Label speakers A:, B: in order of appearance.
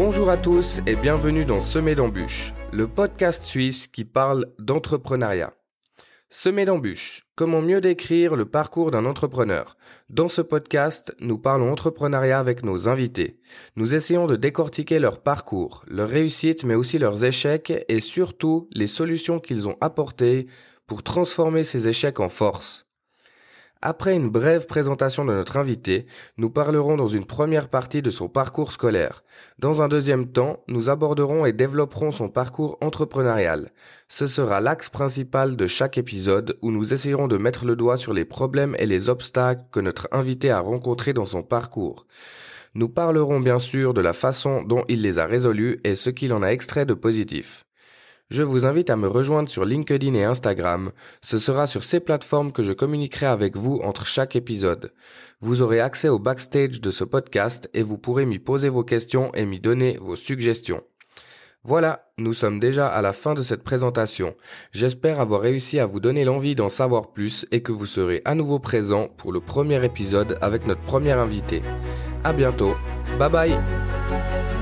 A: Bonjour à tous et bienvenue dans Semer d'embûches, le podcast suisse qui parle d'entrepreneuriat. Semer d'embûches, comment mieux décrire le parcours d'un entrepreneur? Dans ce podcast, nous parlons entrepreneuriat avec nos invités. Nous essayons de décortiquer leur parcours, leurs réussites mais aussi leurs échecs et surtout les solutions qu'ils ont apportées pour transformer ces échecs en force. Après une brève présentation de notre invité, nous parlerons dans une première partie de son parcours scolaire. Dans un deuxième temps, nous aborderons et développerons son parcours entrepreneurial. Ce sera l'axe principal de chaque épisode où nous essayerons de mettre le doigt sur les problèmes et les obstacles que notre invité a rencontrés dans son parcours. Nous parlerons bien sûr de la façon dont il les a résolus et ce qu'il en a extrait de positif. Je vous invite à me rejoindre sur LinkedIn et Instagram. Ce sera sur ces plateformes que je communiquerai avec vous entre chaque épisode. Vous aurez accès au backstage de ce podcast et vous pourrez m'y poser vos questions et m'y donner vos suggestions. Voilà, nous sommes déjà à la fin de cette présentation. J'espère avoir réussi à vous donner l'envie d'en savoir plus et que vous serez à nouveau présent pour le premier épisode avec notre premier invité. À bientôt. Bye bye.